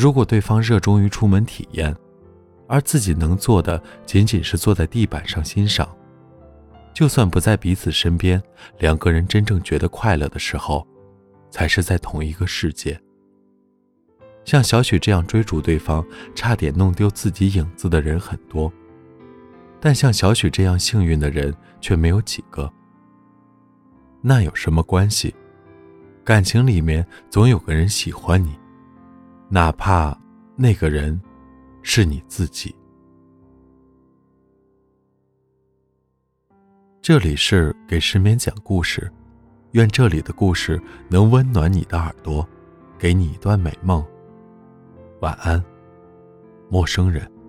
如果对方热衷于出门体验，而自己能做的仅仅是坐在地板上欣赏，就算不在彼此身边，两个人真正觉得快乐的时候，才是在同一个世界。像小许这样追逐对方，差点弄丢自己影子的人很多，但像小许这样幸运的人却没有几个。那有什么关系？感情里面总有个人喜欢你，哪怕那个人。是你自己。这里是给失眠讲故事，愿这里的故事能温暖你的耳朵，给你一段美梦。晚安，陌生人。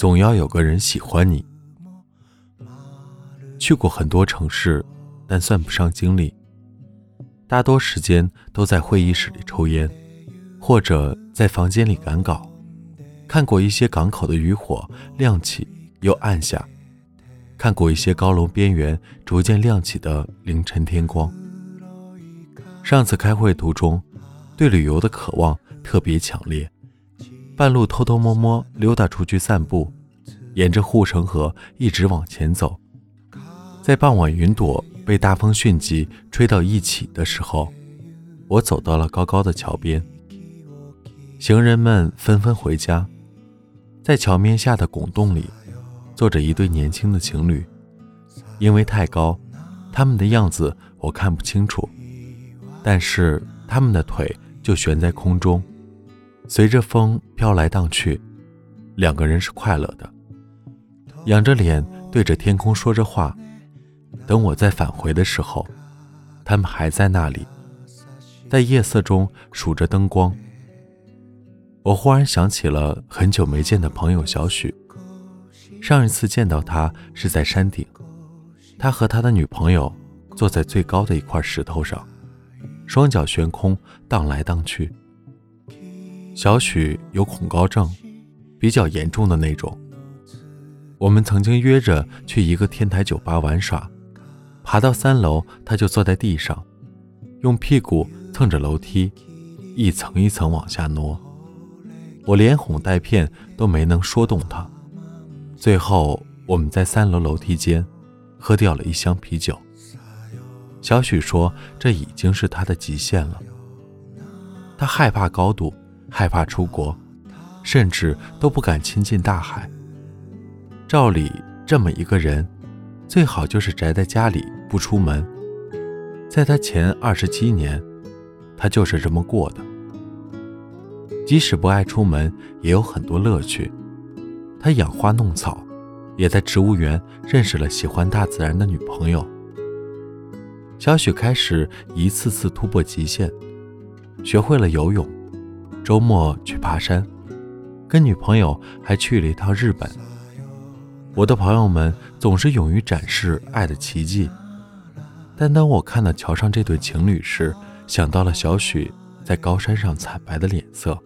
总要有个人喜欢你。去过很多城市，但算不上经历。大多时间都在会议室里抽烟，或者在房间里赶稿。看过一些港口的渔火亮起又暗下，看过一些高楼边缘逐渐亮起的凌晨天光。上次开会途中，对旅游的渴望特别强烈。半路偷偷摸摸溜达出去散步，沿着护城河一直往前走，在傍晚云朵被大风迅疾吹到一起的时候，我走到了高高的桥边。行人们纷纷回家，在桥面下的拱洞里，坐着一对年轻的情侣。因为太高，他们的样子我看不清楚，但是他们的腿就悬在空中。随着风飘来荡去，两个人是快乐的，仰着脸对着天空说着话。等我再返回的时候，他们还在那里，在夜色中数着灯光。我忽然想起了很久没见的朋友小许，上一次见到他是在山顶，他和他的女朋友坐在最高的一块石头上，双脚悬空荡来荡去。小许有恐高症，比较严重的那种。我们曾经约着去一个天台酒吧玩耍，爬到三楼，他就坐在地上，用屁股蹭着楼梯，一层一层往下挪。我连哄带骗都没能说动他。最后，我们在三楼楼梯间喝掉了一箱啤酒。小许说，这已经是他的极限了。他害怕高度。害怕出国，甚至都不敢亲近大海。照理，这么一个人，最好就是宅在家里不出门。在他前二十七年，他就是这么过的。即使不爱出门，也有很多乐趣。他养花弄草，也在植物园认识了喜欢大自然的女朋友。小许开始一次次突破极限，学会了游泳。周末去爬山，跟女朋友还去了一趟日本。我的朋友们总是勇于展示爱的奇迹，但当我看到桥上这对情侣时，想到了小许在高山上惨白的脸色。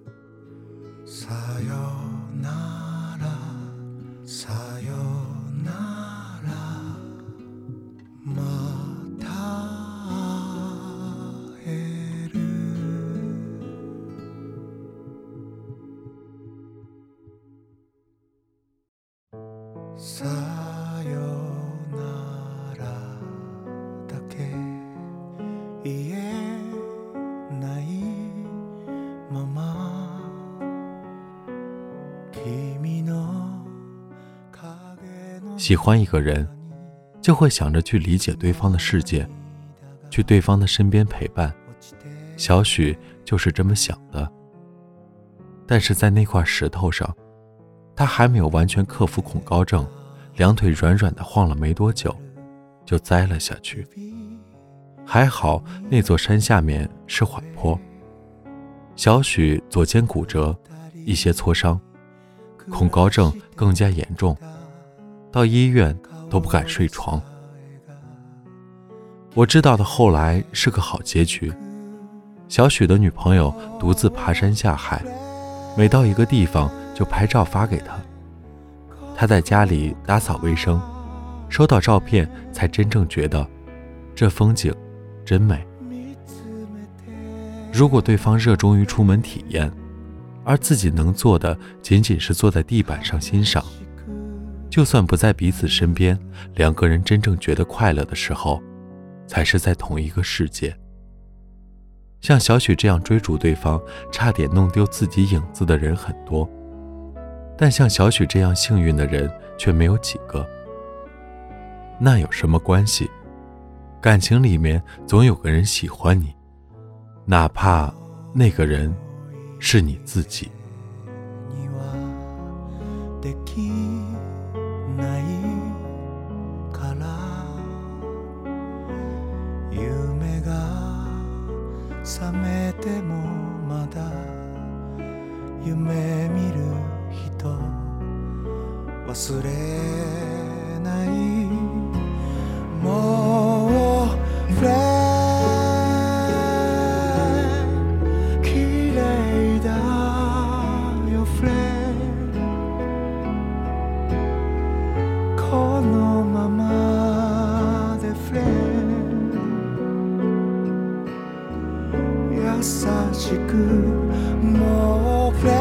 喜欢一个人，就会想着去理解对方的世界，去对方的身边陪伴。小许就是这么想的。但是在那块石头上，他还没有完全克服恐高症，两腿软软的晃了没多久，就栽了下去。还好那座山下面是缓坡。小许左肩骨折，一些挫伤，恐高症更加严重，到医院都不敢睡床。我知道的后来是个好结局。小许的女朋友独自爬山下海，每到一个地方就拍照发给他。他在家里打扫卫生，收到照片才真正觉得这风景真美。如果对方热衷于出门体验，而自己能做的仅仅是坐在地板上欣赏，就算不在彼此身边，两个人真正觉得快乐的时候，才是在同一个世界。像小许这样追逐对方，差点弄丢自己影子的人很多，但像小许这样幸运的人却没有几个。那有什么关系？感情里面总有个人喜欢你。哪怕那个人是你自己。覚めてもまだ夢見る人忘れしくもう触れ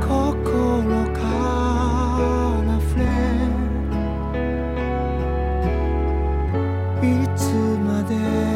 心から触れ。いつまで